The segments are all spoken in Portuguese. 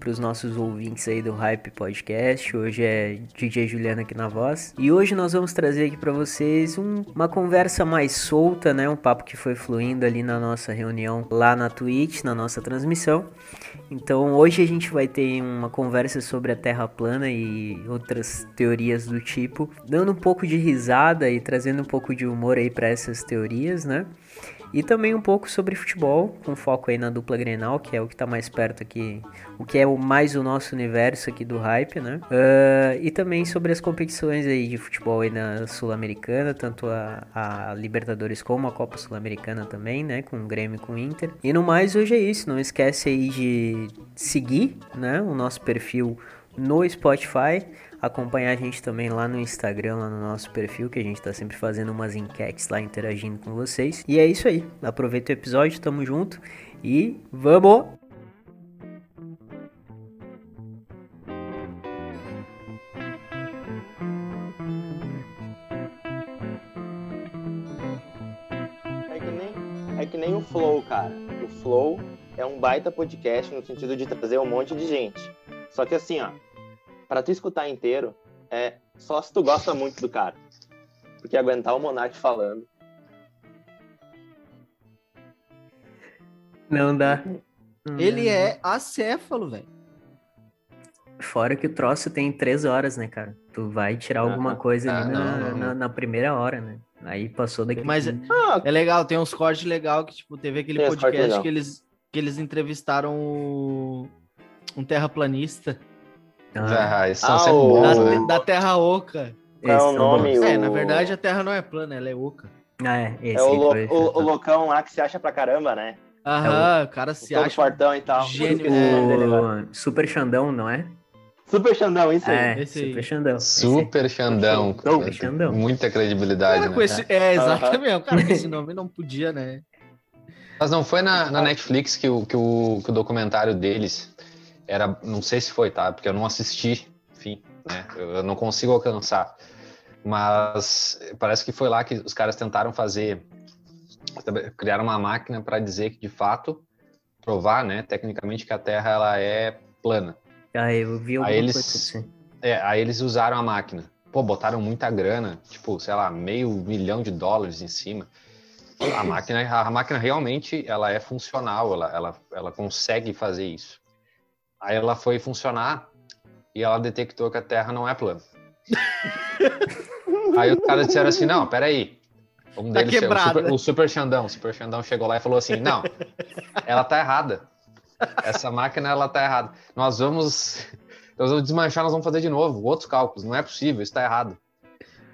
para os nossos ouvintes aí do Hype Podcast. Hoje é DJ Juliana aqui na voz e hoje nós vamos trazer aqui para vocês um, uma conversa mais solta, né? Um papo que foi fluindo ali na nossa reunião lá na Twitch, na nossa transmissão. Então hoje a gente vai ter uma conversa sobre a Terra plana e outras teorias do tipo, dando um pouco de risada e trazendo um pouco de humor aí para essas teorias, né? E também um pouco sobre futebol, com foco aí na dupla Grenal, que é o que está mais perto aqui, o que é o mais o nosso universo aqui do hype, né? Uh, e também sobre as competições aí de futebol aí na Sul-Americana, tanto a, a, Libertadores como a Copa Sul-Americana também, né? Com o Grêmio e com o Inter. E no mais, hoje é isso. Não esquece aí de seguir, né? O nosso perfil no Spotify acompanhar a gente também lá no Instagram, lá no nosso perfil, que a gente tá sempre fazendo umas enquetes lá, interagindo com vocês. E é isso aí. Aproveita o episódio, tamo junto e vamos! É que nem, é o Flow, cara. O Flow é um baita podcast no sentido de trazer um monte de gente. Só que assim, ó, para tu escutar inteiro, é só se tu gosta muito do cara. Porque aguentar o Monark falando. Não dá. Ele é acéfalo, velho. Fora que o troço tem três horas, né, cara? Tu vai tirar alguma coisa ali Ah, na, não, não, na- na primeira hora, né? Aí passou daqui. Mas é, Ah, é legal, tem uns cortes legal que, tipo, teve aquele podcast que eles, que eles entrevistaram o- um terraplanista Ah, Ah, Ah, o- bons, da, né? da Terra Oca. Qual é esses o nome? É, O- na verdade a Terra não é plana, ela é oca. Ah, é, esse é o, lo- o- o loucão lá que se acha pra caramba, né? Aham, o cara se Todo acha. fortão e tal. gênio. O Super Xandão, não é? Super Xandão, isso aí. É, Esse aí. Super Xandão. Super Xandão. Super Xandão. Muita credibilidade, Cara, né? esse, é, exatamente. O cara com esse nome não podia, né? Mas não foi na, na Netflix que o, que, o, que o documentário deles era. Não sei se foi, tá? Porque eu não assisti, enfim, né? Eu, eu não consigo alcançar. Mas parece que foi lá que os caras tentaram fazer. Criaram uma máquina para dizer que de fato provar, né, tecnicamente que a Terra ela é plana. Ah, eu vi alguma Aí eles- assim. É, aí eles usaram a máquina. Pô, botaram muita grana, tipo, sei lá, meio milhão de dólares em cima. A máquina, a máquina realmente, ela é funcional, ela, ela, ela consegue fazer isso. Aí ela foi funcionar e ela detectou que a Terra não é plana. aí os caras disseram assim, não, peraí. Um Tá deles, chegou- o, quebrado, super, né? o Super Xandão, o Super Xandão chegou lá e falou assim, não, ela tá errada. Essa máquina, ela tá errada. Nós vamos nós vamos desmanchar, nós vamos fazer de novo, outros cálculos. Não é possível, isso está errado.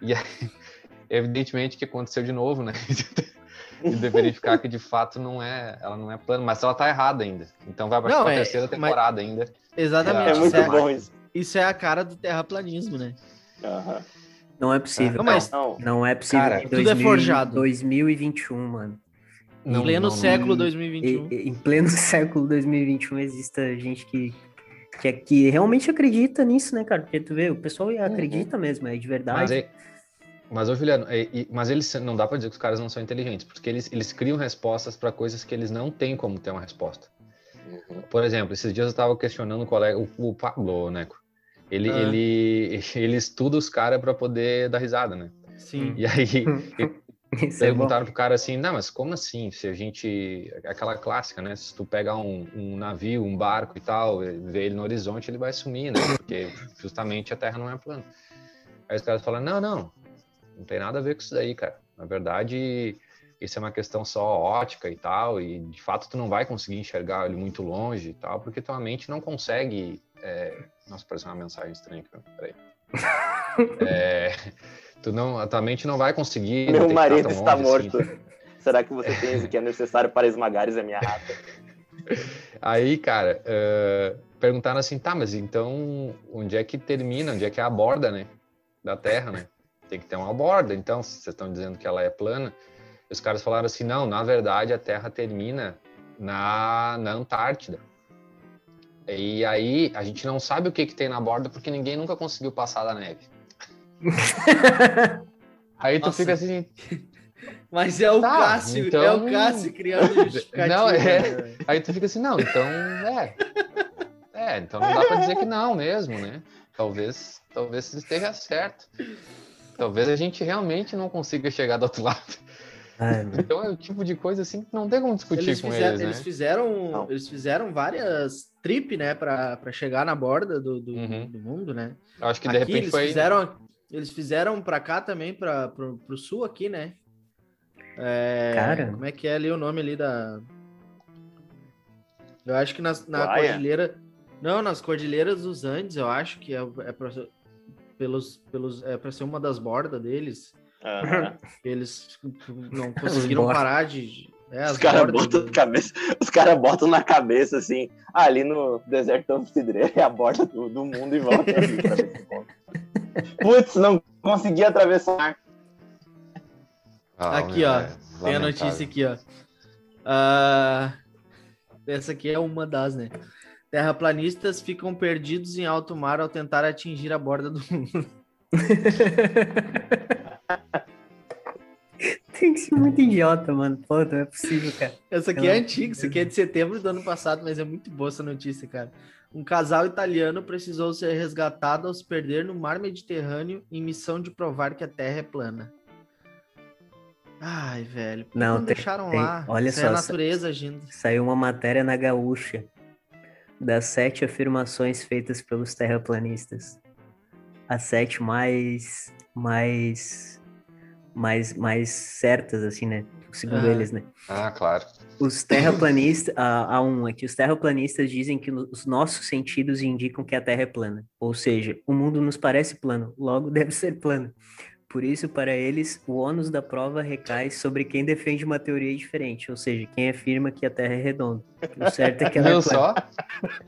E aí, evidentemente que aconteceu de novo, né? e de verificar que de fato não é, ela não é plana, mas ela está errada ainda. Então vai para Não, a é, terceira mas- temporada ainda. Exatamente. É isso, muito é, bom isso. isso é a cara do terraplanismo, né? Aham. Não é possível. Não, mas- Não, Não é possível. Cara, em tudo é 2000 forjado. 2021, mano. Em pleno século E- 2021. e- em pleno século 2021 exista gente que, que, que realmente acredita nisso, né, cara? Porque tu vê, o pessoal acredita mesmo, é de verdade. Mas, é- mas ô Juliano, é- e- mas eles não dá para dizer que os caras não são inteligentes, porque eles, eles criam respostas para coisas que eles não têm como ter uma resposta. Uhum. Por exemplo, esses dias eu estava questionando o colega, o, o Pablo, né? Ele, Ah. ele, ele estuda os caras para poder dar risada, né? Sim. E aí é bom. perguntaram pro cara assim, não, mas como assim? Se a gente. Aquela clássica, né? Se tu pegar um, um navio, um barco e tal, vê ele no horizonte, ele vai sumir, né? Porque justamente a Terra não é plana. Aí os caras falam, não, não, não tem nada a ver com isso daí, cara. Na verdade, isso é uma questão só ótica e tal, e de fato tu não vai conseguir enxergar ele muito longe e tal, porque tua mente não consegue. é, Nossa, pareceu uma mensagem estranha aqui, peraí. É, tu não, a tua mente não vai conseguir. meu marido está longe assim. morto. Será que você tem o que é necessário para esmagares a minha rata? Aí, cara, eh, perguntaram assim, tá, mas então onde é que termina, onde é que é a borda, né? Da Terra, né? Tem que ter uma borda, então, se vocês estão dizendo que ela é plana. Os caras falaram assim, não, na verdade a Terra termina na, na Antártida. E aí a gente não sabe o que, que tem na borda porque ninguém nunca conseguiu passar da neve. aí tu Nossa. fica assim, Mas é o Tá, Cássio, então- é o Cássio criando. Não, é. né? Aí tu fica assim, não, então é. É, então não dá pra dizer que não mesmo, né? Talvez, talvez esteja certo. Talvez a gente realmente não consiga chegar do outro lado. Ai, meu. Então é o tipo de coisa assim que não tem como discutir Eles com fizeram, eles, né? eles fizeram, Não. eles fizeram várias trip, né, pra, pra chegar na borda do, do, Uhum. do mundo, né? Eu acho que de aqui repente eles foi. fizeram, eles fizeram pra cá também, pra, pro, pro sul aqui, né? É, Cara. Como é que é ali o nome ali da... Eu acho que nas, na cordilheira... Não, nas cordilheiras dos Andes, eu acho que é, é pelos, pelos, é pra ser uma das bordas deles. Aham. Eles não conseguiram parar de... É, Os as caras botam do- na cabeça, os cara botam na cabeça assim, ah, ali no desertão do Cidreira é a borda do, do mundo e volta pra ver encontra. Putz, não consegui atravessar. Ah, Aqui, ó, é Tem a notícia aqui, ó. Ah, essa aqui é uma das, né? Terraplanistas ficam perdidos em alto mar ao tentar atingir a borda do mundo. Tem que ser muito idiota, mano. Pô, não é possível, cara. Essa aqui é antiga, isso aqui é de setembro do ano passado, mas é muito boa essa notícia, cara. Um casal italiano precisou ser resgatado ao se perder no mar Mediterrâneo em missão de provar que a Terra é plana. Ai, velho. Não, não tem- deixaram tem- lá? olha Isso só, é a natureza agindo. Saiu uma matéria na Gaúcha das sete afirmações feitas pelos terraplanistas. As sete mais, mais, mais, mais certas, assim, né? Segundo Aham. eles, né? Ah, claro. Os terraplanistas, há há um aqui, os terraplanistas dizem que no- os nossos sentidos indicam que a Terra é plana. Ou seja, o mundo nos parece plano, logo deve ser plano. Por isso, para eles, o ônus da prova recai sobre quem defende uma teoria diferente, ou seja, quem afirma que a Terra é redonda. O certo é que ela Viu é só?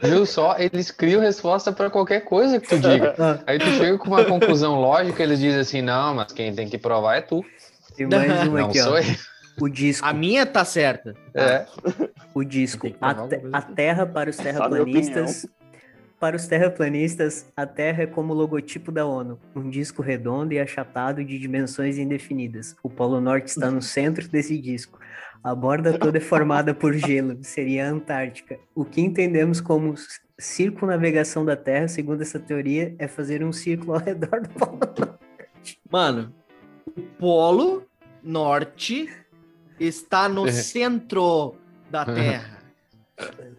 Viu só? Eles criam resposta para qualquer coisa que tu diga. Ah, Aí tu chega com uma conclusão lógica, eles dizem assim, não, mas quem tem que provar é tu. tem mais uma Não aqui, sou ó. eu. O disco. A minha tá certa. É. O disco. A, te- a. Terra para os terraplanistas. Para os terraplanistas, a Terra é como o logotipo da ONU, um disco redondo e achatado de dimensões indefinidas. O Polo Norte está no centro desse disco. A borda toda é formada por gelo, seria a Antártica. O que entendemos como circunnavegação da Terra, segundo essa teoria, é fazer um círculo ao redor do Polo Norte. Mano, o Polo Norte está no centro da Terra.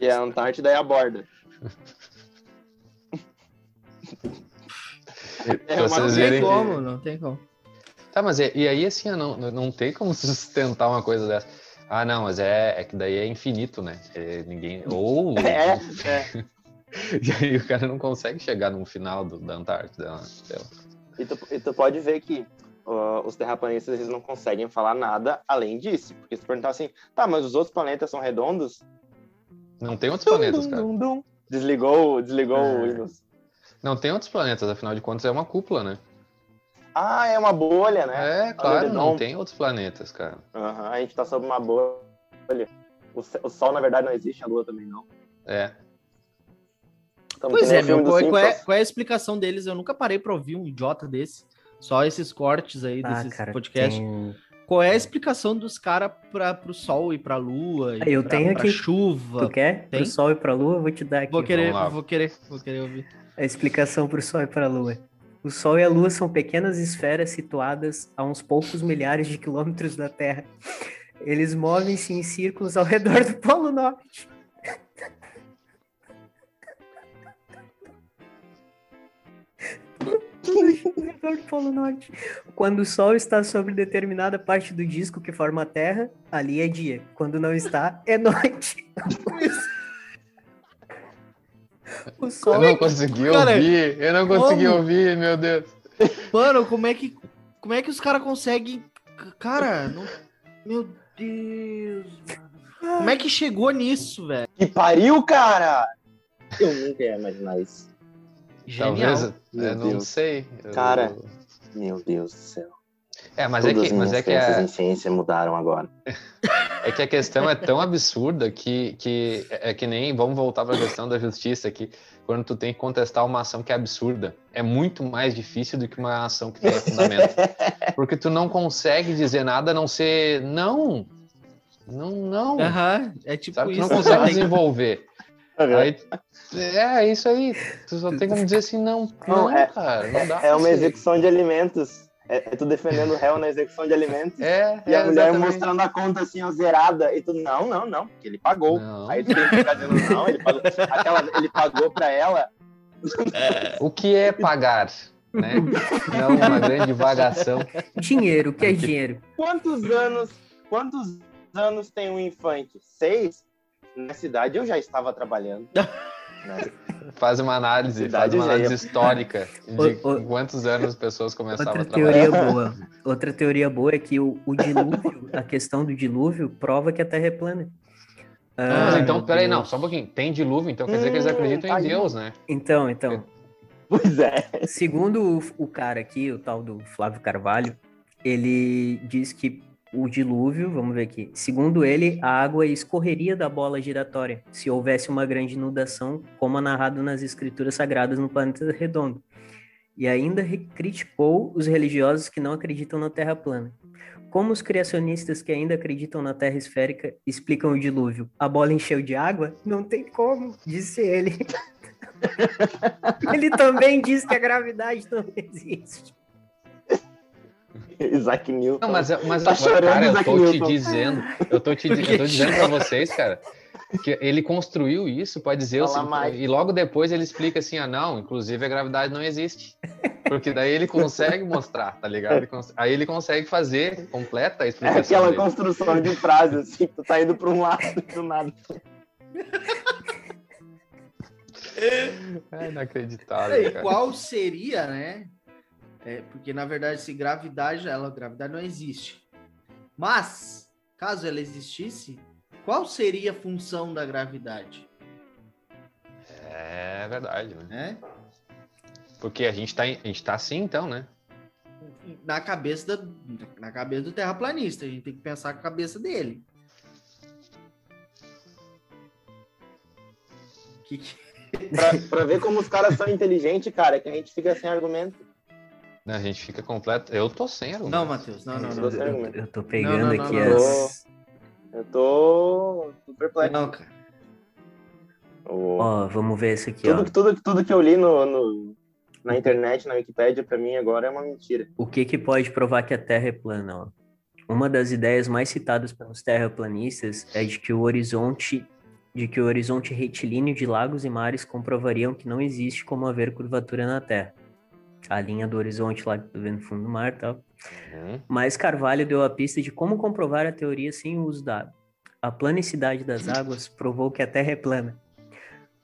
E a Antártida é a borda. É uma Não tem verem. como, não tem como. Tá, mas e, e aí assim, não, não tem como sustentar uma coisa dessa. Ah, não, mas é, é que daí é infinito, né? É, ninguém. Ou. É, é. E aí o cara não consegue chegar no final do- da Antártida. né? Lá. E tu, e tu pode ver que ó, os terraplanistas eles não conseguem falar nada além disso. Porque se perguntar assim, tá, mas os outros planetas são redondos? Não tem outros planetas, Dum, cara. dum, dum. Desligou, desligou Ah. o Windows. Não tem outros planetas, afinal de contas é uma cúpula, né? Ah, é uma bolha, né? É, claro, não tem outros planetas, cara. Aham, a gente tá sob uma bolha. O, Sol, na verdade, não existe, a Lua também não. É. Pois é, meu, qual, qual é, Simpsons. qual é a explicação deles? Eu nunca parei pra ouvir um idiota desse. Só esses cortes aí Ah, desses cara, podcasts. tem- Qual é a explicação dos caras pro Sol e pra Lua? E Eu pra, tenho pra aqui. chuva? Tu quer? Tem? Pro Sol e pra Lua, eu vou te dar aqui. Vou querer, vou querer, vou querer ouvir. A explicação para o Sol e para a Lua. O Sol e a Lua são pequenas esferas situadas a uns poucos milhares de quilômetros da Terra. Eles movem-se em círculos ao redor do Polo Norte. Do Polo Norte. Quando o Sol está sobre determinada parte do disco que forma a Terra, ali é dia. Quando não está, é noite. O Eu Sol não consegui Cara, ouvir, eu não consegui como? ouvir, meu Deus. Mano, como é que, como é que os caras conseguem. Cara, não- meu Deus, mano. Como é que chegou nisso, velho? Que pariu, cara! Eu nunca ia imaginar isso. Genial. Talvez, Meu eu não Deus. sei. Eu- Cara. Meu Deus do céu. É, mas é Todas que, as mas é que é, em ciência mudaram agora. É que a questão é tão absurda que, que é que nem. Vamos voltar para a questão da justiça aqui. Quando tu tem que contestar uma ação que é absurda, é muito mais difícil do que uma ação que tem fundamento. Porque tu não consegue dizer nada a não ser não. Não, não. É tipo Sabe? Tu isso. não consegue né? desenvolver. Aí, é, é isso aí. Tu só tem como dizer assim, não. Não, Não, é- cara, não dá. É uma execução de alimentos. É, é tu defendendo o réu na execução de alimentos. É, E a é, mulher exatamente. mostrando a conta assim, ó, zerada. E tu, não, não, não, porque ele pagou. Não. Aí tu tem que ficar dizendo, não, ele pagou. Aquela, ele pagou pra ela. O que é pagar? Né? Não uma grande vagação. Dinheiro, o que é dinheiro? Quantos anos, quantos anos tem um infante? Seis? Na cidade eu já estava trabalhando. Né? Faz uma análise, Cidade faz uma ia- análise histórica de Ô, ô. quantos anos as pessoas começavam Outra a trabalhar. teoria boa. Outra teoria boa é que o, o dilúvio, a questão do dilúvio, prova que a Terra é plana. Mas Ah, então, peraí, não, só um pouquinho. Tem dilúvio, então quer dizer que eles Hum, acreditam tá em. Deus, né? Então, então, Pois é. segundo o, o cara aqui, o tal do Flávio Carvalho, ele diz que o dilúvio, vamos ver aqui, segundo ele, a água escorreria da bola giratória se houvesse uma grande inundação, como é narrado nas escrituras sagradas no planeta redondo. E ainda criticou os religiosos que não acreditam na Terra plana. Como os criacionistas que ainda acreditam na Terra esférica explicam o dilúvio? A bola encheu de água? Não tem como, disse ele. ele também diz que a gravidade não existe. Isaac Newton. Não, mas, mas Tá chorando, cara, eu Isaac tô te Newton. dizendo, eu tô te, eu tô dizendo pra vocês, cara, que ele construiu isso para dizer mais. e logo depois ele explica assim, ah, não, inclusive a gravidade não existe. Porque daí ele consegue mostrar, tá ligado? Ele Aí ele consegue fazer completa a É explicação aquela dele. construção de frase, assim, que tu tá indo pra um lado e do nada. É inacreditável, E cara. qual seria, né? É, porque na verdade, se gravidade, ela gravidade não existe. Mas, caso ela existisse, qual seria a função da gravidade? É verdade, né? Né? Porque a gente tá, em- a gente tá assim, então, né? Na cabeça da, na cabeça do terraplanista, a gente tem que pensar com a cabeça dele. Que que- Pra, pra ver como os caras são inteligentes, cara, é que a gente fica sem argumento. Né, A gente fica completo. Eu tô sem argumento. Não, Matheus, não, não, não. você- Eu, eu tô pegando Não, não, aqui não. as. Eu tô, tô perplexo. Não, cara. Ó, vamos ver isso aqui, ó. tudo, tudo, tudo que eu li no, no- na internet, na Wikipédia, pra mim agora é uma mentira. O que que pode provar que a Terra é plana? Ó? Uma das ideias mais citadas pelos terraplanistas é de que o horizonte de que o horizonte retilíneo de lagos e mares comprovariam que não existe como haver curvatura na Terra. A linha do horizonte lá que tu vê no fundo do mar e tal. Uhum. Mas Carvalho deu a pista de como comprovar a teoria sem o uso da água. A planicidade das águas provou que a Terra é plana.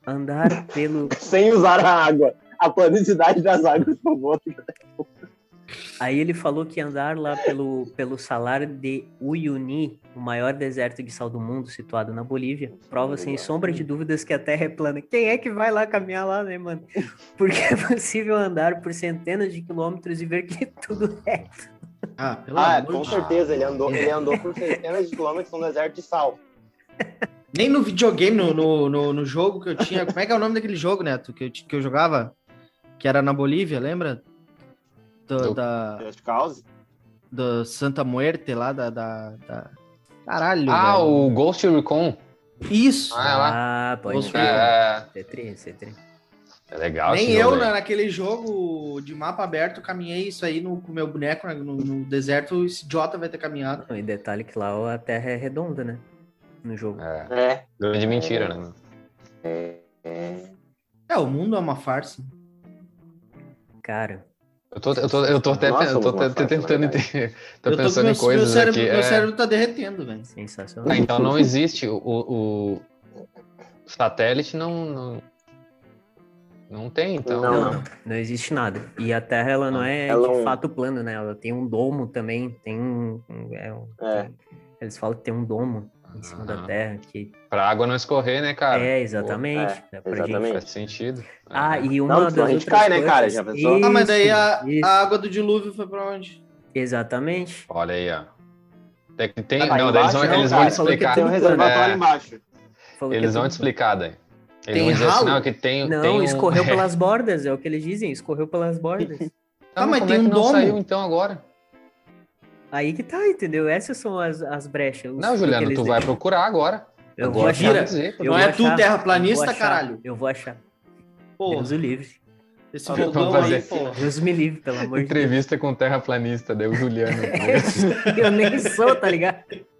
Andar pelo Sem usar a água. A planicidade das águas, por favor. Aí ele falou que andar lá pelo, pelo salar de Uyuni, o maior deserto de sal do mundo, situado na Bolívia, prova sem sombra de dúvidas que a Terra é plana. Quem é que vai lá caminhar lá, né, mano? Porque é possível andar por centenas de quilômetros e ver que tudo é. Ah, pelo Ah, amor com de certeza, ele andou, ele andou por centenas de quilômetros no deserto de sal. Nem no videogame, no, no, no, no jogo que eu tinha. Como é que é o nome daquele jogo, Neto? Que eu, que eu jogava? Que era na Bolívia, lembra? Do- Do- da, Just Cause. do Santa Muerte lá, da. da, da- Caralho. Ah, velho. o Ghost Recon. Isso! Ah, é lá. Ah, pode ser. É, C3, C3. é legal Nem eu, jogo na- naquele jogo de mapa aberto, caminhei isso aí no, com o meu boneco né, no, no deserto. Esse idiota vai ter caminhado. E detalhe que lá a Terra é redonda, né? No jogo. É, É. grande mentira, né? é, é. É, o mundo é uma farsa. Cara, Eu tô, eu tô, eu tô até Nossa, eu tô tentando entender. Tô eu tô pensando meu, em coisas meu cérebro, aqui. Meu é. cérebro tá derretendo, velho. sensacional. Ah, então não existe. O, o, satélite não, não. Não tem, então. Não, Não, não, existe nada. E a Terra, ela não é Ela de não- fato plana, né? Ela tem um domo também, tem um... um- é um- É. Eles falam que tem um domo em cima da Aham. Terra, que... Pra água não escorrer, né, cara? é, exatamente. é, dá pra exatamente. gente- Faz sentido. Ah, É. e uma Não, das a gente cai, né, cara? coisas- Já pensou? Ah, mas daí a, Isso, isso. a água do dilúvio foi pra onde? Exatamente. Olha aí, ó. É que tem, Ah, tá não, daí eles embaixo, vão, não, eles vão cara, te explicar. Tem um reservatório É, embaixo. Falou eles é vão tudo- te explicar daí. Eles Tem vão assim, ralo? não, que tem, Não, tem um- escorreu é. pelas bordas, é o que eles dizem, escorreu pelas bordas. Ah, mas tem é um não domo. saiu então agora? Aí que tá, entendeu? Essas são as, as brechas. os- Não, Juliano, tu vai procurar agora. Eu Agora vou vai achar. dizer. Não é tu terraplanista, achar, caralho? Eu vou achar. Porra, Deus o livre. esse Vamos bobão fazer. aí, porra. Deus me livre, pelo amor de Deus. Entrevista com o terraplanista, daí o Juliano. Eu nem sou, tá ligado?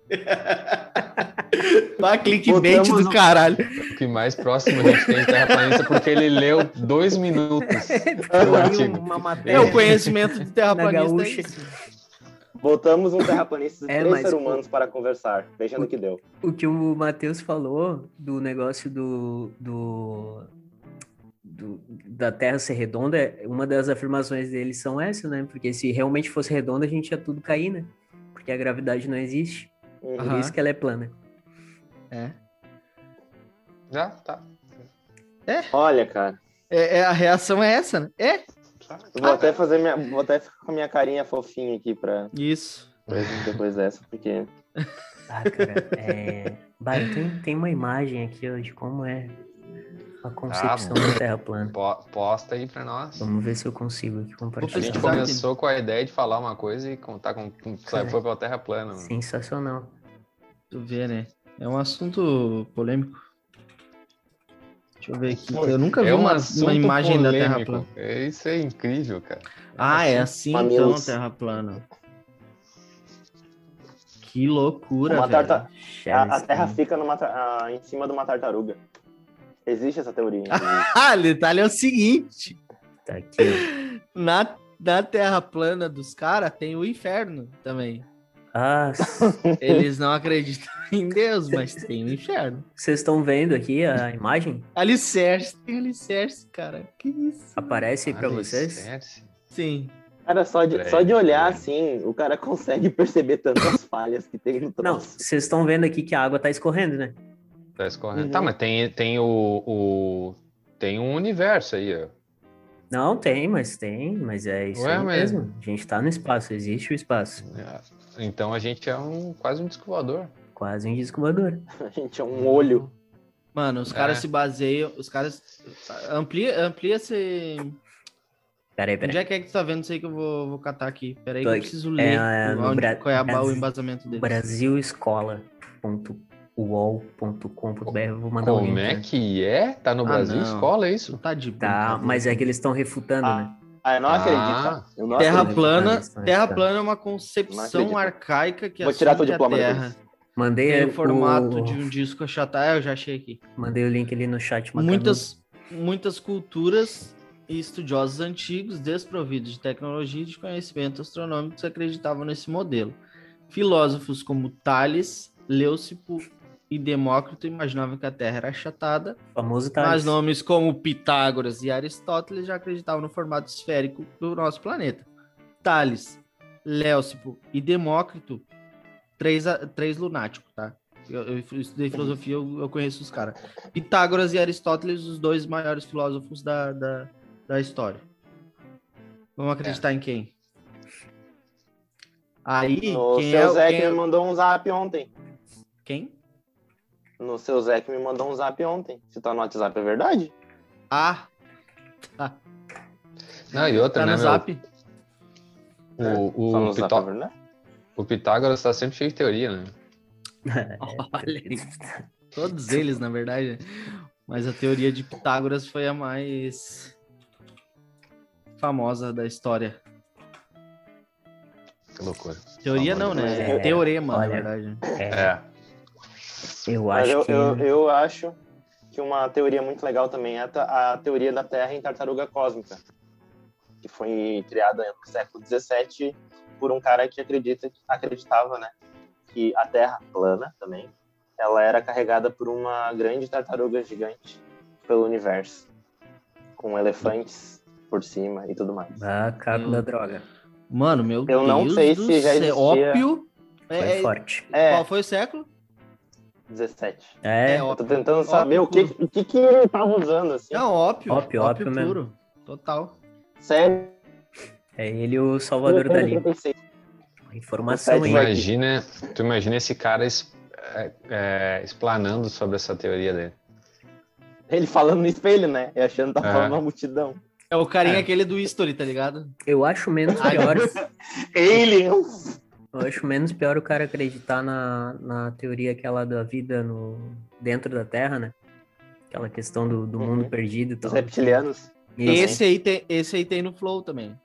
Vai, clickbait Botamos do caralho. o que mais próximo a gente tem de terraplanista, porque ele leu dois minutos Eu o li artigo. uma É, o conhecimento do Na terraplanista é. Botamos um terraplanista e É, três seres humanos para conversar. Veja no que deu. O que o Matheus falou do negócio do, do, do- da Terra ser redonda, é- uma das afirmações dele são essas, né? Porque se realmente fosse redonda, a gente ia tudo cair, né? Porque a gravidade não existe. Uhum. Por isso que ela é plana. É. Já, tá. Olha, cara. É, é, a reação é essa, né? É. Vou até fazer minha. Vou até ficar com a minha carinha fofinha aqui pra Isso. depois dessa, porque. Ah, cara, é... Bah, tem, tem uma imagem aqui ó, de como é a concepção bom. da Terra plana. Po- Posta aí pra nós. Vamos ver se eu consigo aqui A compartilhar. gente pesquisar aqui. começou com a ideia de falar uma coisa e contar com, com Cara. foi pra terra plana. mano. Sensacional. Tu vê, né? É um assunto polêmico. Deixa eu ver aqui. Eu nunca vi É um uma, uma imagem da Terra polêmico. plana. É, Isso é incrível, cara. Ah, é assim então, Mamilos. Terra plana. Que loucura, Uma velho. tarta- A, a Terra fica numa, ah, em cima de uma tartaruga. Existe essa teoria. Ah, o detalhe é o seguinte. Tá. Na, na Terra plana dos caras tem o inferno também. Ah, Eles não acreditam em Deus, mas tem o inferno. vocês estão vendo aqui a imagem? Alicerce, tem alicerce, cara. Que isso? Aparece aí pra Alicerce. vocês? Sim. Cara, só de, só de olhar assim, o cara consegue perceber tantas falhas que tem no Não, troço. vocês estão vendo aqui que a água tá escorrendo, né? Tá escorrendo. Uhum. Tá, mas tem, tem o, o- Tem um universo aí, ó. Não, tem, mas tem, mas é isso Ué, aí mas- mesmo. A gente tá no espaço, existe o espaço. Então a gente é um quase um disco voador. Quase um disco voador. A gente é um olho. Mano, os É. caras se baseiam. Os caras. Amplia, amplia esse. Peraí, Onde peraí. é que é que tu tá vendo isso aí que eu vou, vou catar aqui? Pera aí Tô que eu preciso ler É, onde- Bra- qual é a, o embasamento dele. brasilescola.uol.com.br Vou mandar um Como link. é né? que é? Tá no Ah, Brasil não. escola, é Isso tá de Tá, mas é que eles estão refutando, Ah. né? Ah, eu não Ah. acredito. Eu não Terra acredito. plana, estão terra plana é uma concepção arcaica que Vou tirar teu que a diploma Terra depois. Mandei tem o o formato de um disco achatado. Ah, eu já achei aqui. Mandei o link ali no chat. Macanudo. Muitas, muitas culturas e estudiosos antigos, desprovidos de tecnologia e de conhecimento astronômico, acreditavam nesse modelo. Filósofos como Tales, Leucipo e Demócrito imaginavam que a Terra era achatada, famoso tá. mas nomes como Pitágoras e Aristóteles já acreditavam no formato esférico do nosso planeta. Tales, Leucipo e Demócrito, três, a- três lunáticos, tá? Eu, eu estudei filosofia, eu, eu conheço os caras. Pitágoras e Aristóteles, os dois maiores filósofos da, da, da história. Vamos acreditar em quem? Aí, O quem seu é, o- Zé quem, que é- me mandou um zap ontem. quem? No seu Zé que me mandou um zap ontem. Se tá no WhatsApp, é verdade? Ah, Não, e outra, tá né, no meu? zap. O, Só no o, zap, Pitó- é verdade? o Pitágoras tá sempre cheio de teoria, né? Olha aí. Todos eles, na verdade. né? Mas a teoria de Pitágoras foi a mais famosa da história. Que loucura. Teoria não, né? É É, teorema, olha. na verdade. É, É. eu Mas acho eu, que. eu, eu acho que uma teoria muito legal também é a, teoria da Terra em tartaruga cósmica, que foi criada no século XVII por um cara que acredita, acreditava, né, que a Terra plana também, ela era carregada por uma grande tartaruga gigante pelo universo, com elefantes por cima e tudo mais. Ah, caco Eu- da droga. Mano, meu Eu Deus não sei do se já existia- Ópio. Foi É, é- forte. É, Qual foi o século? 17. É, É, Eu tô tentando Ópio saber o que, o que, que ele tava usando, assim. Não, ópio. Ópio, ópio mesmo. puro. Total. Sério. é ele o Salvador Dali. 36. Informação vai- Imagina, tu imagina esse cara es- é, é, explanando sobre essa teoria dele. Ele falando no espelho, né? E achando que tá É. falando uma multidão. É o carinha É. aquele do History, tá ligado? Eu acho menos pior. Aliens! Eu acho menos pior o cara acreditar na, na teoria aquela da vida no, dentro da Terra, né? Aquela questão do, do mundo Uhum. perdido e Os tal. reptilianos. Isso. Esse aí, tem, esse aí tem no Flow também.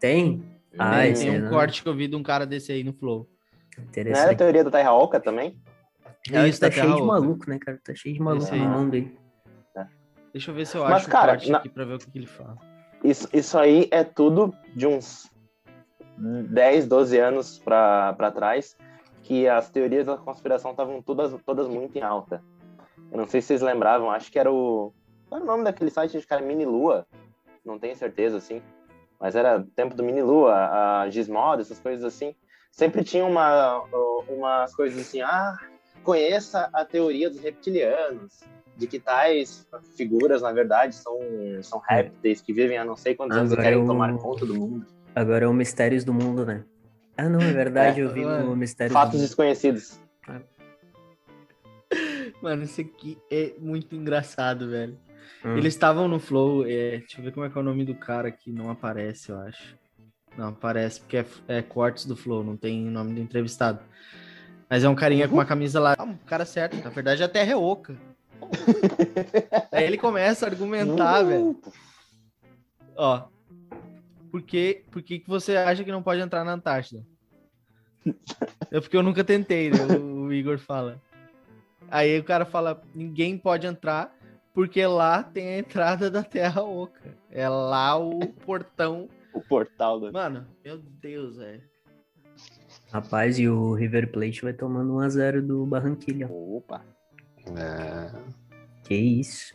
Tem? Ah, tem, esse tem um não. corte que eu vi de um cara desse aí no Flow. Não era a Interessante. teoria da Terra Oca também? É, Isso, tá cheio de maluco, né, cara? Tá cheio de maluco no mundo aí. Deixa eu ver se eu Mas, acho cara, o corte na- aqui pra ver o que, que ele fala. Isso, isso aí é tudo de uns 10, 12 anos pra trás, que as teorias da conspiração estavam todas, todas muito em alta. Eu não sei se vocês lembravam, acho que era o. Qual era o nome daquele site de cara? Mini Lua? Não tenho certeza, assim. Mas era tempo do Mini Lua, a Gizmodo, essas coisas assim. Sempre tinha uma, umas coisas assim, ah, conheça a teoria dos reptilianos, de que tais figuras, na verdade, são, são répteis que vivem há não sei quantos anos e querem eu- tomar conta do mundo. Agora é o Mistérios do Mundo, né? Ah, não, é verdade, É, eu vi mano. no Mistérios Fatos do Mundo. desconhecidos. Mano, isso aqui é muito engraçado, velho. Hum. Eles estavam no Flow, é, deixa eu ver como é que é o nome do cara que não aparece, eu acho. Não, aparece porque é, é cortes do Flow, não tem nome do entrevistado. Mas é um carinha com uma camisa lá. Ah, um cara certo, na verdade a terra é oca. Aí ele começa a argumentar, velho. Ó, por que, por que, que você acha que não pode entrar na Antártida? É porque eu nunca tentei, né? O, o Igor fala. Aí o cara fala, ninguém pode entrar porque lá tem a entrada da Terra Oca. É lá o portão. O portal do. Mano, meu Deus, velho. Rapaz, e o River Plate vai tomando 1x0 do Barranquilha. Opa. É, Que isso.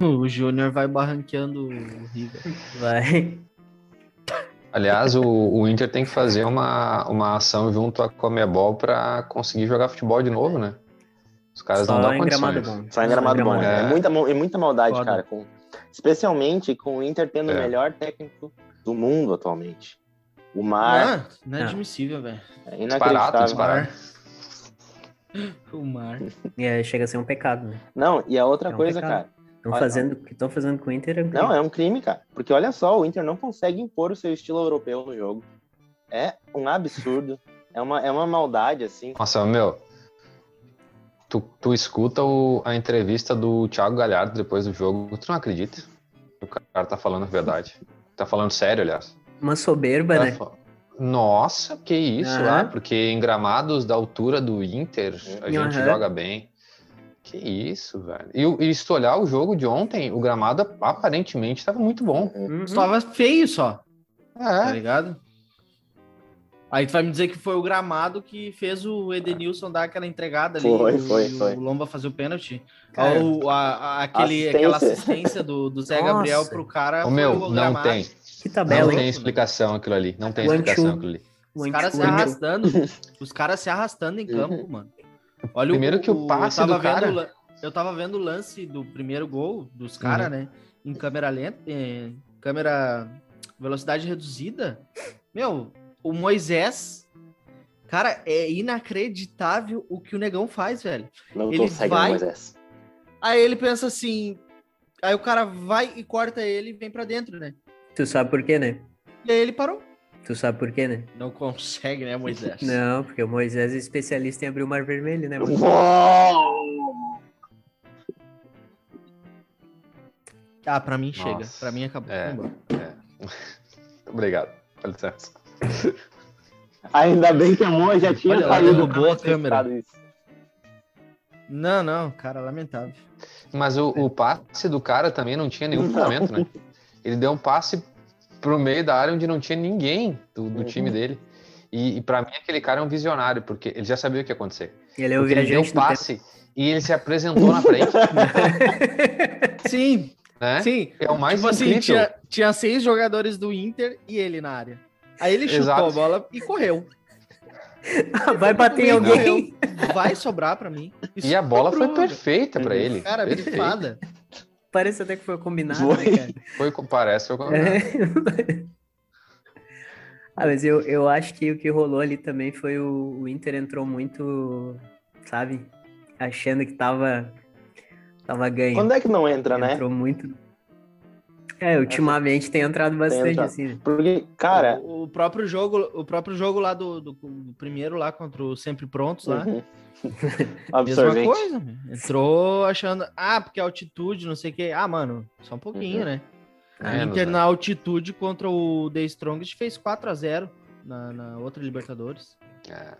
O Júnior vai barranqueando o River. Vai. Aliás, o, o Inter tem que fazer uma, uma ação junto à Comebol para conseguir jogar futebol de novo, né? Os caras não Só dão em gramado condições. bom. Só em gramado bom. É. É, muita, é muita maldade, Foda. cara. Com, especialmente com o Inter tendo o É. melhor técnico do mundo atualmente. O Mar Ah, não é admissível, velho. é Disparado, inacreditável. disparado. O Mar. É, chega a ser um pecado, né? Não, e a outra É um coisa, pecado. cara. Estão fazendo o que estão fazendo com o Inter. é um Não, crime. é um crime, cara. Porque olha só, o Inter não consegue impor o seu estilo europeu no jogo. É um absurdo. é, uma, é uma maldade, assim. Nossa, meu. Tu, tu escuta o- a entrevista do Thiago Galhardo depois do jogo, tu não acredita? O cara tá falando a verdade. Tá falando sério, aliás. Uma soberba, Tá né? fa- Nossa, que isso, ah, porque em gramados da altura do Inter a gente Aham. joga bem. Que isso, velho. E, o- e se tu olhar o jogo de ontem, o gramado aparentemente estava muito bom. Uhum. Tava feio só, tá É, ligado? Aí tu vai me dizer que foi o gramado que fez o Edenilson dar aquela entregada ali. Foi, e o- foi, o foi. Lomba fazer o pênalti. Cara, Ou a, a- aquele, assistência. aquela assistência do, do Zé Nossa. Gabriel pro cara. o foi meu, o não gramado. tem. que Não tabela, tem hein? explicação aquilo ali. Não tem explicação aquilo ali. Os caras se arrastando. os caras se arrastando em campo, mano. Olha Primeiro que o passe eu tava do cara- vendo, o Eu tava vendo o lance do primeiro gol dos caras, Uhum. né? Em câmera lenta, em câmera velocidade reduzida. Meu, o Moisés. Cara, é inacreditável o que o negão faz, velho. Não Ele consegue, vai- Moisés? Aí ele pensa assim. Aí o cara vai e corta ele e vem pra dentro, né? Tu sabe por quê, né? E aí ele parou. Tu sabe por quê, né? Não consegue, né, Moisés? Não, porque o Moisés é especialista em abrir o mar vermelho, né? Uou! Ah, pra mim chega. Nossa. Pra mim acabou. É. Vambora. Obrigado. Com licença. Ainda bem que a Moa já tinha Olha saído. derrubou a câmera. isso. Não, não, cara, lamentável. Mas o, o passe do cara também não tinha nenhum fundamento, né? Ele deu um passe pro meio da área onde não tinha ninguém do, do Uhum. time dele. E, e para mim aquele cara é um visionário, porque ele já sabia o que ia acontecer. Ele é o Porque ele deu viajante passe e ele se apresentou na frente, Sim, né? sim. É o mais tipo assim, tinha, tinha seis jogadores do Inter e ele na área. Aí ele chutou Exato. a bola e correu. Vai bater em alguém. correu. Vai sobrar pra mim. Isso E a bola foi pro- perfeita para Uhum. ele. Cara, perfeita. Parece até que foi combinado, Foi. né, cara? Foi, parece, foi com- É. Ah, mas eu, eu acho que o que rolou ali também foi o, o Inter entrou muito, sabe, achando que tava, tava ganho. Quando é que não entra, né? Entrou muito. É, ultimamente tem entrado bastante, entrado. assim. né? Porque, cara. O, o próprio jogo, o próprio jogo lá do, do, do primeiro lá contra o Sempre Prontos lá. uhum. Mesma Absorvente. coisa. meu. Entrou achando, ah, porque é altitude, não sei o quê. Ah, mano, só um pouquinho, Uhum. né? A Menos, Inter na altitude contra o The Strongest fez 4 a 0 na, na outra Libertadores. É.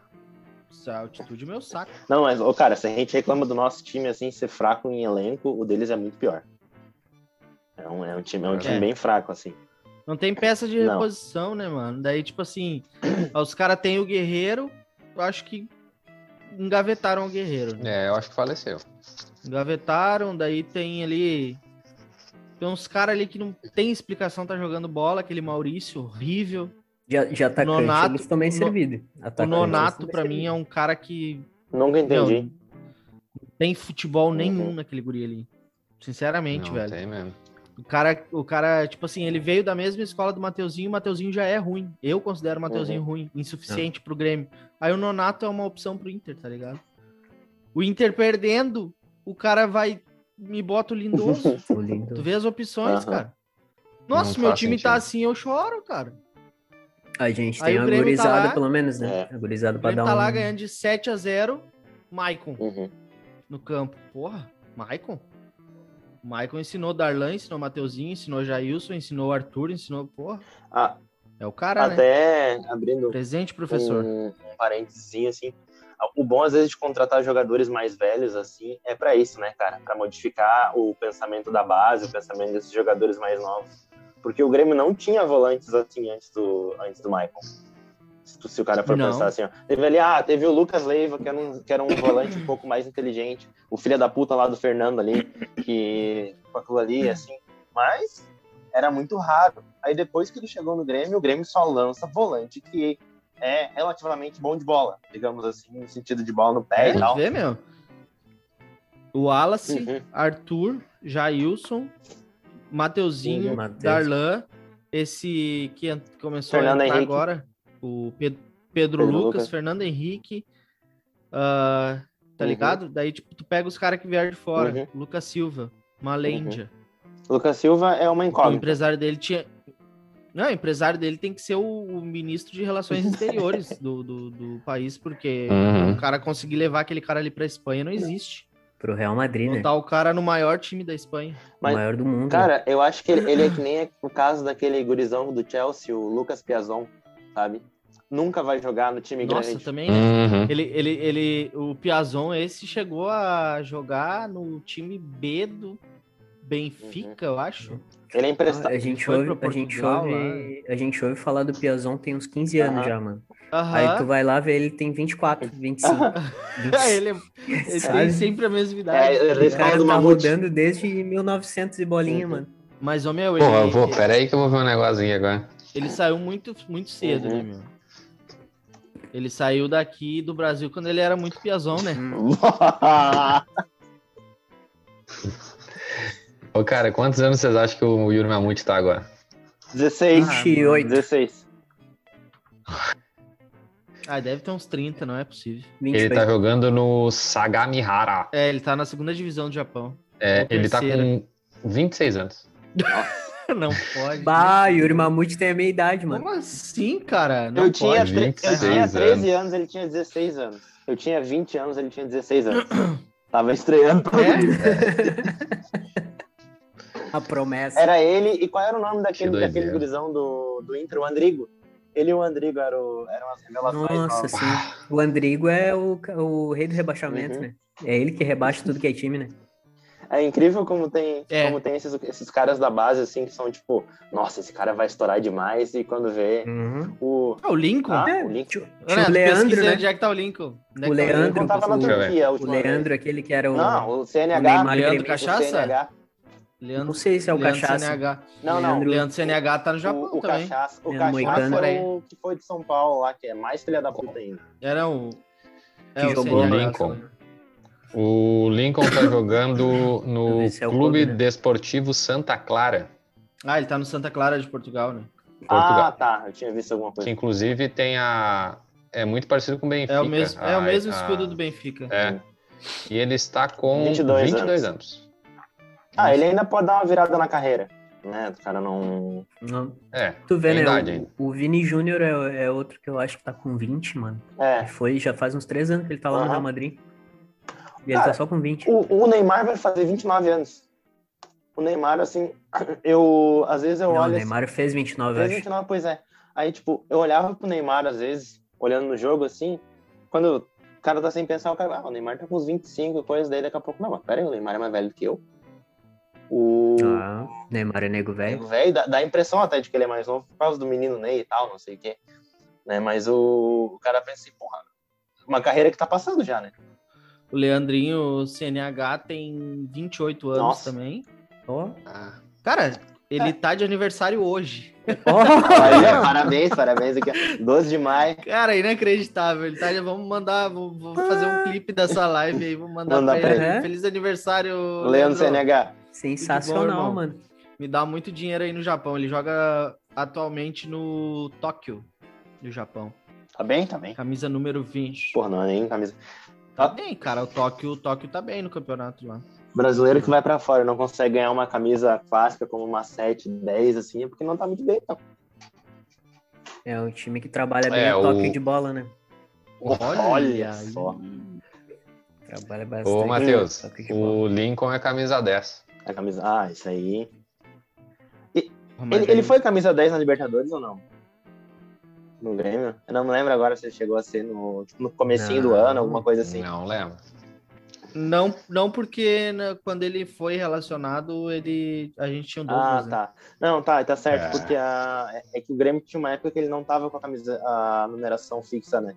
Essa altitude é meu saco. Não, mas, ô, cara, se a gente reclama do nosso time assim ser fraco em elenco, o deles é muito pior. É um, é um time, é um time É. bem fraco, assim. Não tem peça de Não. reposição, né, mano? Daí, tipo assim, os caras têm o Guerreiro, eu acho que engavetaram o Guerreiro. né? É, eu acho que faleceu. Engavetaram, daí tem ali. Tem uns caras ali que não tem explicação, tá jogando bola, aquele Maurício horrível. De, de atacante, Nonato- eles no- servidos. O Nonato, pra mim, é um cara que. Nunca entendi. Meu, não tem futebol nenhum naquele guri ali. Sinceramente, Não, velho. tem mesmo. O cara, o cara, tipo assim, ele veio da mesma escola do Mateuzinho, o Mateuzinho já é ruim. Eu considero o Mateuzinho ruim, insuficiente pro Grêmio. Aí o Nonato é uma opção pro Inter, tá ligado? O Inter perdendo, o cara vai me bota o lindoso. O lindo. tu vê as opções, Aham. cara. Nossa, Não meu time tá sentido. assim, eu choro, cara. A gente tem o uma Grêmio tá pelo menos, né? É. A gurizada pra dar tá um... lá ganhando de 7 a 0 Maicon Uhum. no campo. Porra, Maicon? O Maicon ensinou Darlan, ensinou Mateuzinho, ensinou Jailson, ensinou Arthur, ensinou. Porra, Ah, é o cara, né? até abrindo Presente, professor. um, um parênteses assim. O bom, às vezes, de contratar jogadores mais velhos, assim, é pra isso, né, cara? Pra modificar o pensamento da base, o pensamento desses jogadores mais novos. Porque o Grêmio não tinha volantes assim antes do, antes do Michael. Se, tu- se o cara for Não. pensar assim, ó. Teve ali, ah, teve o Lucas Leiva, que era, um, que era um volante um pouco mais inteligente. O filho da puta lá do Fernando ali, que com aquilo ali, assim. Mas era muito raro. Aí depois que ele chegou no Grêmio, o Grêmio só lança volante que é relativamente bom de bola, digamos assim, no sentido de bola no pé É, e tal. vê, meu? O Wallace, Uhum. Arthur, Jailson, Mateuzinho, Mateus. Darlan, esse que começou Fernando a entrar Henrique. agora, o Pe- Pedro, Pedro Lucas, Lucas. Fernando Henrique, ah, tá Uhum. ligado? Daí, tipo, tu pega os caras que vieram de fora, Uhum. Lucas Silva, Malêndia. Lucas Silva é uma O incógnita. empresário dele tinha. Não, o empresário dele tem que ser o, o ministro de Relações Exteriores do, do, do país, porque Uhum. o cara conseguir levar aquele cara ali pra Espanha não existe. Pro Real Madrid, né? Botar o cara no maior time da Espanha. Mas, o maior do mundo. Cara, eu acho que ele, ele é que nem o caso daquele gurizão do Chelsea, o Lucas Piazon, sabe? Nunca vai jogar no time Nossa, grande. também, né? Uhum. Ele, ele, ele, o Piazon, esse chegou a jogar no time B do Benfica, eu acho. Ele é Ah, emprestado. a gente ouve, a gente ouve, a gente ouve falar do Piazon tem uns 15 anos Aham. já, mano. Aham. Aí tu vai lá ver ele tem 24, 25. ele, é- ele tem sempre a mesma idade. ele é da O cara tá Mamute. rodando desde 1900 e bolinha, Uhum. mano. Mas, ô meu, ele, Porra, eu vou, pera aí que eu vou ver um negocinho agora. Ele saiu muito, muito cedo, Uhum. né, meu? Ele saiu daqui do Brasil quando ele era muito Piazon, né? Ô, cara, quantos anos vocês acham que o Yuri Mamute tá agora? 16. 28. 16. Ah, deve ter uns 30, não é possível. Ele 28. tá jogando no Sagamihara. É, ele tá na segunda divisão do Japão. É, ele tá com 26 anos. não pode. Bah, Yuri Mamute tem a meia idade, mano. Como assim, cara? Não Eu tinha, pode. tre- eu 26 tinha 13 anos. anos, ele tinha 16 anos. Eu tinha 20 anos, ele tinha 16 anos. Tava estreando. É? A promessa. Era ele, e qual era o nome daquele, daquele gurizão do, do Inter, o Andrigo? Ele e o Andrigo eram, eram as revelações. Nossa, novas. sim. O Andrigo é o, o rei do rebaixamento, Uhum. né? É ele que rebaixa tudo que é time, né? É incrível como tem, É. como tem esses, esses caras da base, assim, que são tipo, nossa, esse cara vai estourar demais, e quando vê Uhum. o. Ah, o Lincoln? Ah, É, o Ô, tio Neto, Leandro, né? Onde é que tá o Lincoln? Onde é O tá Leandro, Lincoln tava na o-. Turquia O Leandro, vez. aquele que era o. Não, o CNH. Neymar Leandro gremista. Cachaça? O CNH. Leandro, Não sei se é o Leandro Cachaça. CNH. Não, não. Leandro- Leandro CNH tá no Japão o, o também. Cachaça, o Leandro Cachaça Moicano. é o que foi de São Paulo lá, que é mais filha da puta ainda. Era o. É, Que o jogou CNH, Lincoln. O Lincoln tá jogando no é Clube clube, né? Desportivo Santa Clara. Ah, ele tá no Santa Clara de Portugal, né? Portugal. Ah, tá. Eu tinha visto alguma que coisa. inclusive tem a. É muito parecido com o Benfica. É o mesmo, é o a- mesmo a- escudo do Benfica. É. E ele está com 22 22, anos. anos. Ah, ele ainda pode dar uma virada na carreira. Né? O cara não. Não, É. tu vê, né? idade o-. O, Vini Júnior é, é outro que eu acho que tá com 20, mano. É. Foi, já faz uns 3 anos que ele tá lá no Aham. Real Madrid. E ele Cara, tá só com 20. O, o Neymar vai fazer 29 anos. O Neymar, assim, eu. Às vezes eu Não, o olho. assim, Neymar fez 29, eu Fez acho. 29, pois é. Aí, tipo, eu olhava pro Neymar, às vezes, olhando no jogo, assim, quando o cara tá sem pensar, o cara, ah, o Neymar tá com uns 25 e coisa, daí daqui a pouco, não, mas pera aí, o Neymar é mais velho do que eu. O Ah, Neymar é nego velho. nego velho dá, dá a impressão até de que ele é mais novo por causa do menino Ney e tal, não sei o quê. Né? Mas o, o cara pensa assim, porra, uma carreira que tá passando já, né? O Leandrinho CNH tem 28 anos Nossa. também. Ó. Ah, Cara, ele tá de aniversário hoje. Ó, parabéns, parabéns aqui. ó. 12 de maio. Cara, inacreditável. Ele tá, vamos mandar, vou, vou fazer um clipe dessa live aí, vou mandar Mandar pra ele. pra ele. Feliz aniversário, Leandro Leandro. CNH. Sensacional, irmão. mano. Me dá muito dinheiro aí no Japão. Ele joga atualmente no Tóquio, do Japão. Tá bem? Tá bem. Camisa número 20. Porra, não é nem camisa. Tá bem, cara. O Tóquio, o Tóquio tá bem no campeonato lá. Brasileiro que vai pra fora e não consegue ganhar uma camisa clássica como uma 7, 10, assim, é porque não tá muito bem, então. É um time que trabalha bem É, o toque o- de bola, né? Olha só. Trabalha bastante. Ô, Matheus, toque de bola. o Lincoln é camisa 10. A camisa. Ah, isso aí. Mas Ele, aí- ele foi camisa 10 na Libertadores ou não? No Grêmio? Eu não me lembro agora se ele chegou a ser no, tipo, no comecinho do Não. ano, alguma coisa assim. Não lembro. Não, não porque né, quando ele foi relacionado, ele a gente tinha um Ah, Douglas, né? tá. Não, tá, tá certo, É. porque a, é- que o Grêmio tinha uma época que ele não tava com a camisa, a numeração fixa, né?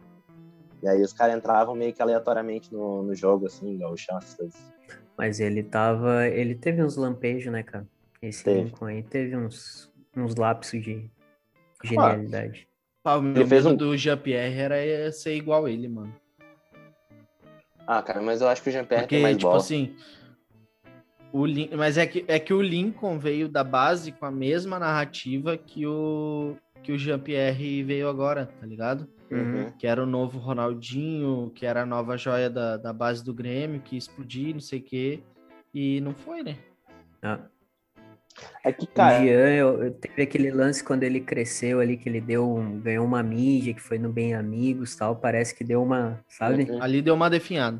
E aí os caras entravam meio que aleatoriamente no, no jogo, assim, gauchão, essas coisas. Mas ele tava. Ele teve uns lampejos, né, cara? Esse Teve. Aí teve uns, uns lapsos de genialidade. Pá, o meu Ele fez um- do Jean-Pierre era ser igual ele, mano. Ah, cara, mas eu acho que o Jean-Pierre Porque, tem mais tipo bola. assim. O Lin... Mas é que, é que o Lincoln veio da base com a mesma narrativa que o, que o Jean-Pierre veio agora, tá ligado? Uhum. Que era o novo Ronaldinho, que era a nova joia da, da base do Grêmio, que ia explodir, não sei o quê. E não foi, né? Ah, É que, o cara, Jean, eu, eu teve aquele lance quando ele cresceu ali, que ele deu um- ganhou uma mídia, que foi no Bem Amigos tal. Parece que deu uma, sabe? Uhum. Ali deu uma definhada.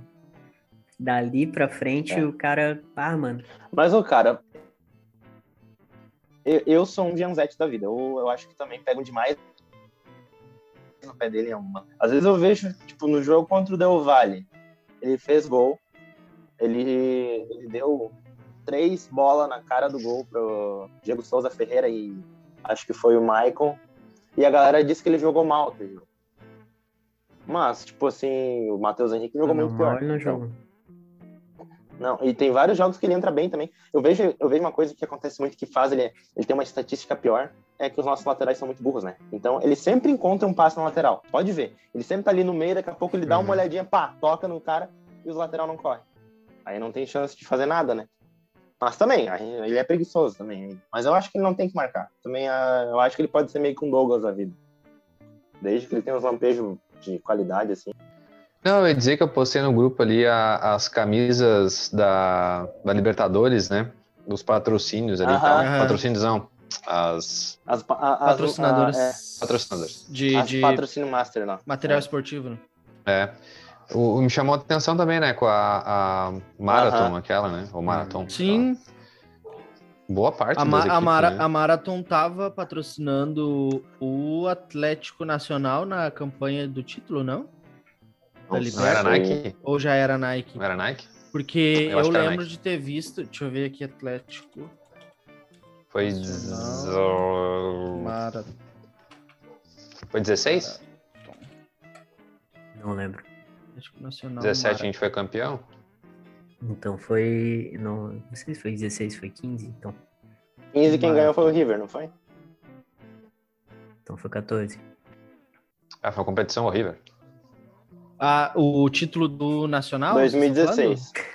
Dali pra frente É. o cara. Ah, mano. Mas, o cara, eu, eu sou um Gianzetti da vida. Eu, eu acho que também pegam demais no pé dele. É uma... Às vezes eu vejo, tipo, no jogo contra o Del Valle, ele fez gol, ele, ele deu três bolas na cara do gol pro Diego Souza Ferreira e acho que foi o Maicon. E a galera disse que ele jogou mal jogo. Mas, tipo assim, o Matheus Henrique jogou não, muito pior. não Então, jogou. não, e tem vários jogos que ele entra bem também. Eu vejo, eu vejo uma coisa que acontece muito que faz ele, ele tem uma estatística pior, é que os nossos laterais são muito burros, né? Então ele sempre encontra um passe na lateral. Pode ver. Ele sempre tá ali no meio, daqui a pouco ele dá uma Uhum. olhadinha, pá, toca no cara e os lateral não correm. Aí não tem chance de fazer nada, né? Mas também, ele é preguiçoso também. Mas eu acho que ele não tem que marcar. Também ah, eu acho que ele pode ser meio que um Douglas da vida. Desde que ele tenha uns lampejos de qualidade, assim. Não, eu ia dizer que eu postei no grupo ali a- as camisas da, da Libertadores, né? Dos patrocínios ali e tal. Aham. Patrocínios não. As. As, a- as- Patrocinadores. a- é, Patrocinadores. De, as de patrocínio master lá. material É. esportivo, né? É. O, o- me chamou a atenção também, né? Com a, a Marathon, Aham. aquela, né? O Marathon. Sim, Boa parte a, das Ma- a, equipes, Mara- né? a Marathon tava patrocinando o Atlético Nacional na campanha do título, não? Não era. Nike? Ou já era Nike? Não era Nike? Porque Eu eu, lembro Nike. de ter visto. Deixa eu ver aqui, Atlético. Foi. Marathon. Foi 16? Não lembro. Atlético Nacional. 17 a Marathon. gente foi campeão? Então foi. Não, não sei se foi 16, foi 15. Então, 15 quem Marathon. ganhou foi o River, não foi? então foi 14. Ah, foi uma competição horrível. Ah, o título do Nacional? vocês estão 2016. falando?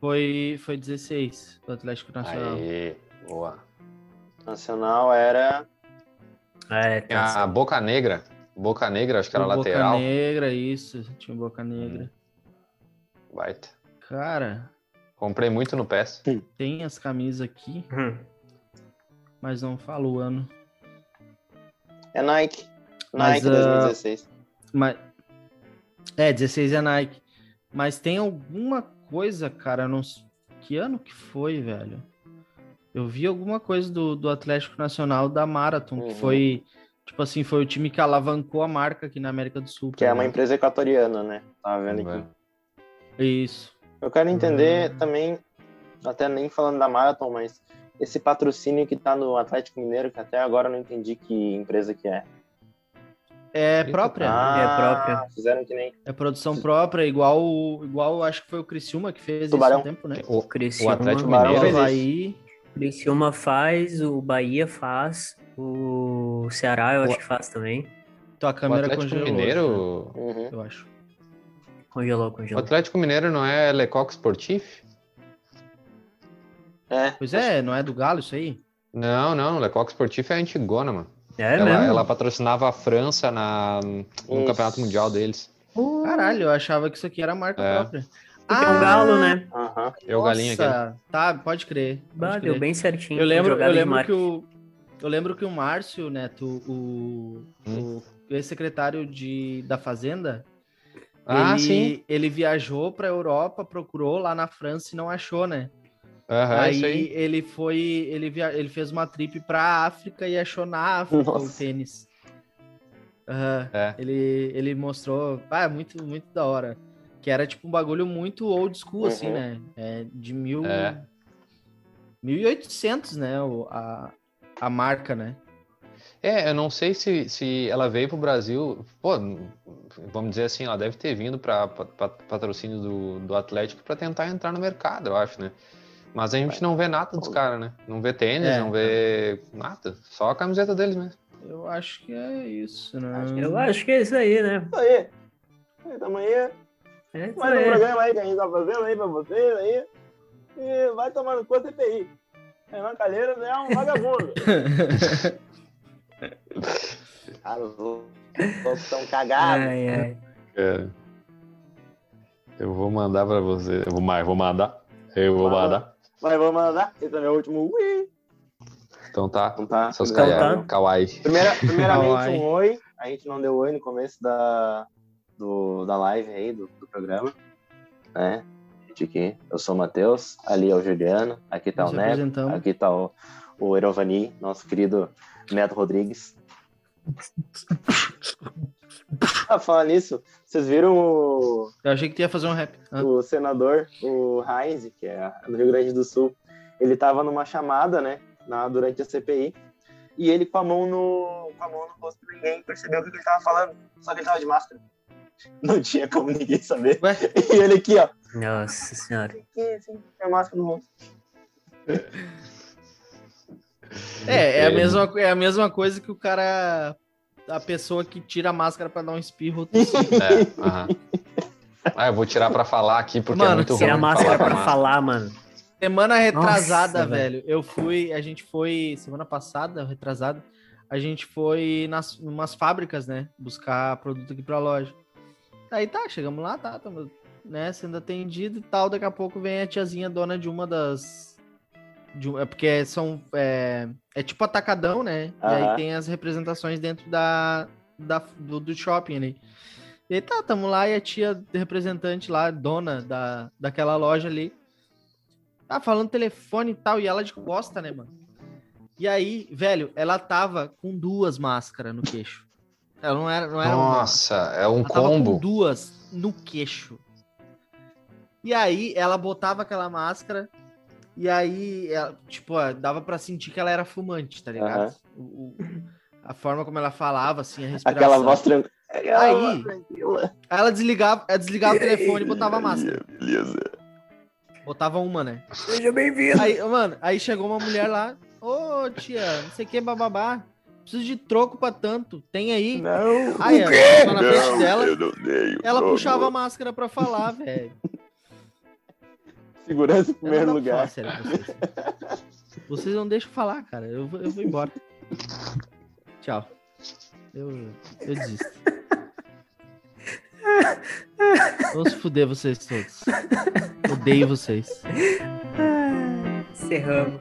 Foi, foi 16 do Atlético Nacional. Aí, boa. Nacional era É, Tinha tá a certo. Boca Negra. Boca Negra, acho que era O lateral. Boca Negra, isso. Tinha Boca Negra. Baita. Cara, Comprei muito no PES. tem as camisas aqui, Hum. mas não fala o ano. É Nike. Mas, Nike ah, 2016. Mas... É, 16 é Nike. Mas tem alguma coisa, cara, não... que ano que foi, velho? Eu vi alguma coisa do, do Atlético Nacional da Marathon, que Uhum. foi, tipo assim, foi o time que alavancou a marca aqui na América do Sul. Que tá é uma ligado? empresa equatoriana, né? Tava vendo aqui. Isso. Eu quero entender Hum. também, até nem falando da Marathon, mas esse patrocínio que tá no Atlético Mineiro, que até agora eu não entendi que empresa que é. É própria. Ah, própria. Fizeram que nem. É produção própria, igual, igual acho que foi o Criciúma que fez Tubarão. isso há um tempo, né? O, Criciúma, o Atlético Mineiro. isso. Criciúma faz, o Bahia faz, o Ceará eu acho O- que faz também. Tua O câmera Atlético congelou. Mineiro. Uhum. Eu acho. Congelou, O congelou. Atlético Mineiro não é Lecoq Sportif? É. Pois é, não é do Galo isso aí? Não, não. Lecoq Sportif é a Antigona, mano. É ela, mesmo? ela patrocinava a França na, no Isso. campeonato mundial deles. Caralho, eu achava que isso aqui era marca É. própria. Porque é um galo, né? Aham. Eu, galinha aqui. Nossa, Tá, pode crer. pode Bah, crer. deu bem certinho. Eu lembro, eu lembro que o eu lembro que o Márcio Neto, o, Hum. o ex-secretário de da Fazenda, Ah, ele, sim. ele viajou pra Europa, procurou lá na França e não achou, né? Aham, aí, isso aí. ele foi, ele, via, ele fez uma trip pra África e achou na África o Nossa. tênis. Aham. É. Ele, ele mostrou, ah, muito, muito da hora. Que era tipo um bagulho muito old school, assim, Uhum. né? É, de mil, É. 1800, né? o- a, a marca, né? É, eu não sei se, se ela veio pro Brasil. Pô, vamos dizer assim, ela deve ter vindo para patrocínio do, do Atlético para tentar entrar no mercado, eu acho, né? Mas a gente não vê nada dos caras, né? Não vê tênis, É. não vê nada. Só a camiseta deles mesmo. Eu acho que é isso, né? Eu acho que é isso aí, né? Isso aí. Tamo aí. É isso Mais um programa aí que a gente tá fazendo aí pra vocês aí. E vai tomando conta CPI. Renan Calheiros é um vagabundo. Cara, os loucos estão cagados. Ai, ai. É. Eu vou mandar para você. Eu vou, mais, vou mandar. Eu vou mandar. Mas vamos mandar. Esse é meu último ui. Então tá. Então tá. Seus Então tá. kawaii. Primeira, primeiramente, Kawaii. um oi. A gente não deu oi no começo da, do, da live aí, do, do programa. Né? Gente aqui, eu sou o Matheus, ali é o Juliano, aqui tá Nos o Neto, aqui tá o, o Erovani, nosso querido Neto Rodrigues. Ah, falando nisso, vocês viram o, Eu achei que ia fazer um rap. Ah, o senador, o Heinz, que é do Rio Grande do Sul, ele tava numa chamada, né, na, durante a CPI, e ele com a mão no, com a mão no rosto, ninguém percebeu o que ele tava falando, só que ele tava de máscara. Não tinha como ninguém saber. Ué? E ele aqui, ó, Nossa senhora. aqui, assim, a máscara no rosto. É, é a, É. mesma, é a mesma coisa que o cara. A pessoa que tira a máscara pra dar um espirro. É, aham. Ah, eu vou tirar pra falar aqui porque Mano, é muito ruim. Tira a máscara falar pra máscara. falar, mano. Semana retrasada, Nossa, velho. Eu fui. A gente foi. Semana passada, retrasada. A gente foi nas umas fábricas, né? Buscar produto aqui pra loja. Aí tá, chegamos lá, tá, tamo, né? Sendo atendido e tal. Daqui a pouco vem a tiazinha dona de uma das. De, é porque são. É, é tipo atacadão, né? E aí tem as representações dentro da, da, do, do shopping ali. E aí tá, tamo lá e a tia representante lá, dona da, daquela loja ali, tá falando telefone e tal, e ela de costa, né, mano? E aí, velho, ela tava com duas máscaras no queixo. Ela não era, não era uma. Nossa, é um Ela tava com combo. duas no queixo. E aí ela botava aquela máscara e aí, ela, tipo, ó, dava pra sentir que ela era fumante, tá ligado? Aham. O- o- a forma como ela falava, assim, a respiração. Aquela voz tranquila. Aí. voz tranquila. Aí ela desligava, ela desligava o telefone e botava a máscara. Beleza. Botava uma, né? Seja bem-vindo. Aí, mano, aí chegou uma mulher lá, ô tia, não sei o que, bababá. Preciso de troco pra tanto. Tem aí? Não. Aí, quê? tava na frente Não, dela, eu não dei o Ela troco. puxava a máscara pra falar, velho. Segurança em primeiro lugar. sério vocês. Vocês não deixam falar, cara. Eu vou, eu vou embora. Tchau. Eu, eu desisto. Vamos se fuder vocês todos. Odeio vocês. Encerramos.